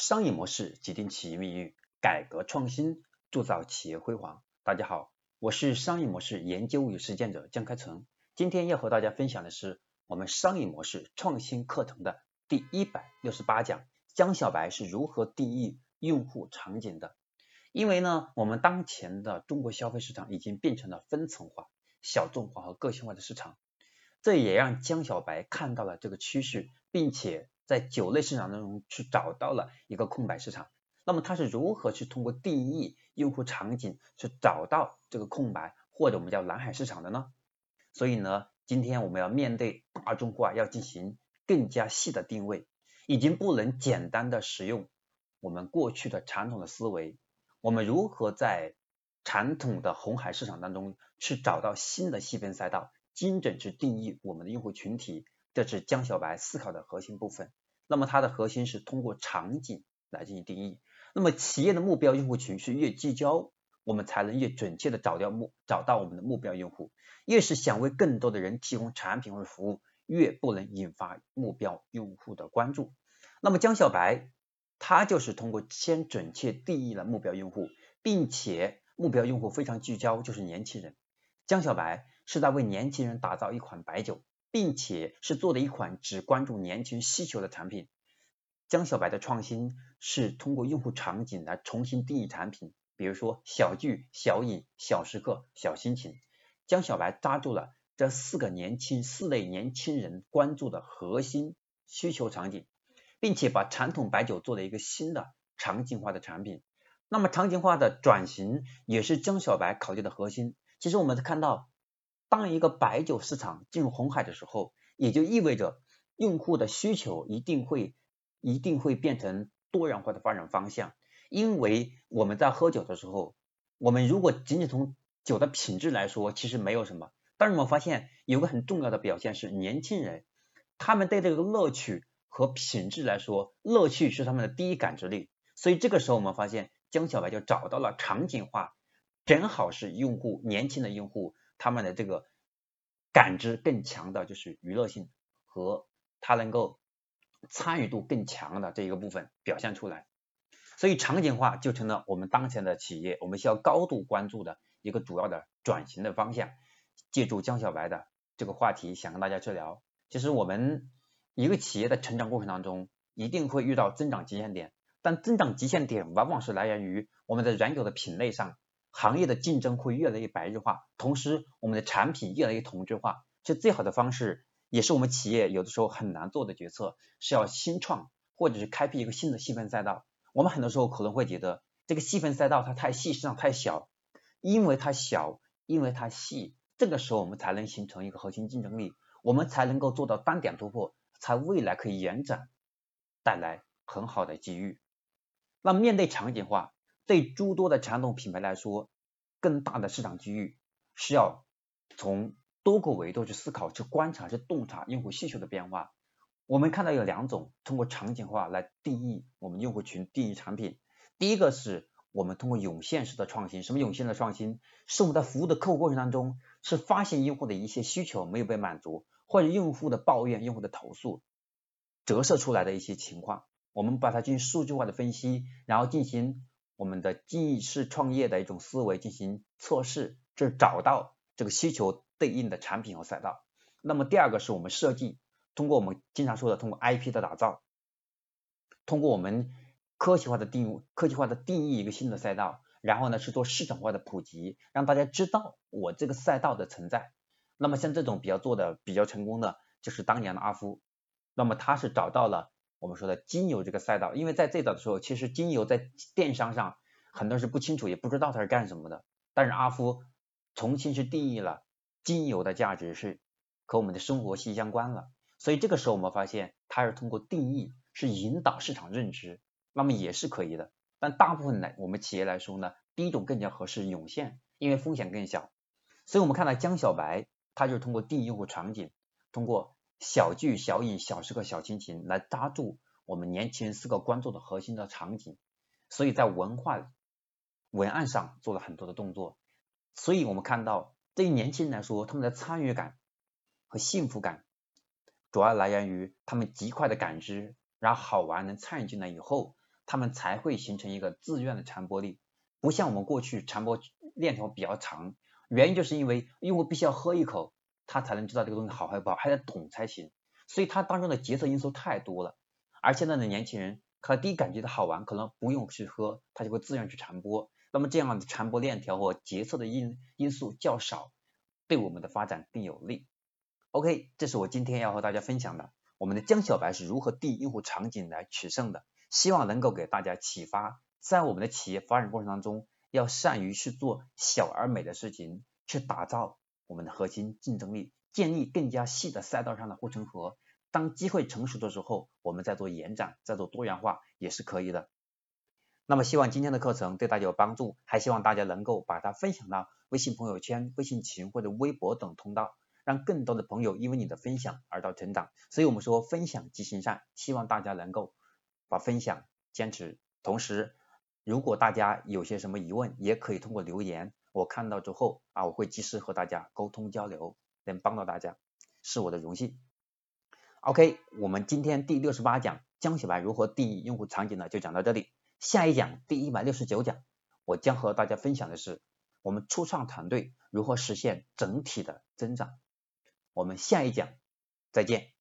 商业模式决定企业命运，改革创新铸造企业辉煌。大家好，我是商业模式研究与实践者江开成。今天要和大家分享的是我们商业模式创新课程的第一百六十八讲：江小白是如何定义用户场景的？因为呢，我们当前的中国消费市场已经变成了分层化、小众化和个性化的市场。这也让江小白看到了这个趋势，并且在酒类市场当中去找到了一个空白市场。那么它是如何去通过定义用户场景去找到这个空白，或者我们叫蓝海市场的呢？所以呢，今天我们要面对大众化，要进行更加细的定位，已经不能简单的使用我们过去的传统的思维。我们如何在传统的红海市场当中去找到新的细分赛道？精准去定义我们的用户群体，这是江小白思考的核心部分。那么它的核心是通过场景来进行定义。那么企业的目标用户群是越聚焦，我们才能越准确的找到目找到我们的目标用户。越是想为更多的人提供产品或者服务，越不能引发目标用户的关注。那么江小白他就是通过先准确定义了目标用户，并且目标用户非常聚焦，就是年轻人。江小白。是在为年轻人打造一款白酒，并且是做的一款只关注年轻需求的产品。江小白的创新是通过用户场景来重新定义产品，比如说小聚、小饮、小时刻、小心情。江小白抓住了这四个年轻四类年轻人关注的核心需求场景，并且把传统白酒做了一个新的场景化的产品。那么场景化的转型也是江小白考虑的核心。其实我们看到。当一个白酒市场进入红海的时候，也就意味着用户的需求一定会一定会变成多元化的发展方向。因为我们在喝酒的时候，我们如果仅仅从酒的品质来说，其实没有什么。但是我们发现有个很重要的表现是，年轻人他们对这个乐趣和品质来说，乐趣是他们的第一感知力。所以这个时候我们发现江小白就找到了场景化，正好是用户年轻的用户。他们的这个感知更强的就是娱乐性和他能够参与度更强的这一个部分表现出来，所以场景化就成了我们当前的企业我们需要高度关注的一个主要的转型的方向。借助江小白的这个话题，想跟大家去聊，其实我们一个企业的成长过程当中，一定会遇到增长极限点，但增长极限点往往是来源于我们在原有的品类上。行业的竞争会越来越白热化，同时我们的产品越来越同质化。其实最好的方式，也是我们企业有的时候很难做的决策，是要新创或者是开辟一个新的细分赛道。我们很多时候可能会觉得这个细分赛道它太细，市场太小，因为它小，因为它细，这个时候我们才能形成一个核心竞争力，我们才能够做到单点突破，才未来可以延展，带来很好的机遇。那面对场景化。对诸多的传统品牌来说，更大的市场机遇是要从多个维度去思考、去观察、去洞察用户需求的变化。我们看到有两种通过场景化来定义我们用户群、定义产品。第一个是我们通过涌现式的创新。什么涌现的创新？是我们在服务的客户过程当中，是发现用户的一些需求没有被满足，或者用户的抱怨、用户的投诉折射出来的一些情况，我们把它进行数据化的分析，然后进行。我们的记式创业的一种思维进行测试，就是找到这个需求对应的产品和赛道。那么第二个是我们设计，通过我们经常说的通过 IP 的打造，通过我们科学化的定科技化的定义一个新的赛道，然后呢是做市场化的普及，让大家知道我这个赛道的存在。那么像这种比较做的比较成功的，就是当年的阿夫，那么他是找到了。我们说的精油这个赛道，因为在最早的时候，其实精油在电商上很多人是不清楚，也不知道它是干什么的。但是阿夫重新是定义了精油的价值是和我们的生活息息相关了。所以这个时候我们发现，它是通过定义是引导市场认知，那么也是可以的。但大部分来我们企业来说呢，第一种更加合适涌现，因为风险更小。所以我们看到江小白，他就是通过定义用户场景，通过。小聚小饮小时刻小亲情来抓住我们年轻人四个关注的核心的场景，所以在文化文案上做了很多的动作，所以我们看到对于年轻人来说，他们的参与感和幸福感主要来源于他们极快的感知，然后好玩能参与进来以后，他们才会形成一个自愿的传播力。不像我们过去传播链条比较长，原因就是因为用户必须要喝一口，他才能知道这个东西好还是不好，还得懂才行。所以它当中的决策因素太多了。而现在的年轻人，他第一感觉的好玩，可能不用去喝，他就会自愿去传播。那么这样的传播链条或决策的因因素较少，对我们的发展更有利。OK，这是我今天要和大家分享的，我们的江小白是如何定义用户场景来取胜的，希望能够给大家启发，在我们的企业发展过程当中，要善于去做小而美的事情，去打造我们的核心竞争力，建立更加细的赛道上的护城河。当机会成熟的时候，我们再做延展，再做多元化也是可以的。那么希望今天的课程对大家有帮助，还希望大家能够把它分享到微信朋友圈、微信群或者微博等通道，让更多的朋友因为你的分享而到成长。所以我们说分享即行善，希望大家能够把分享坚持。同时，如果大家有些什么疑问，也可以通过留言，我看到之后啊，我会及时和大家沟通交流，能帮到大家是我的荣幸。OK，我们今天第六十八讲江小白如何定义用户场景呢，就讲到这里。下一讲第一百六十九讲，我将和大家分享的是我们初创团队如何实现整体的增长。我们下一讲再见。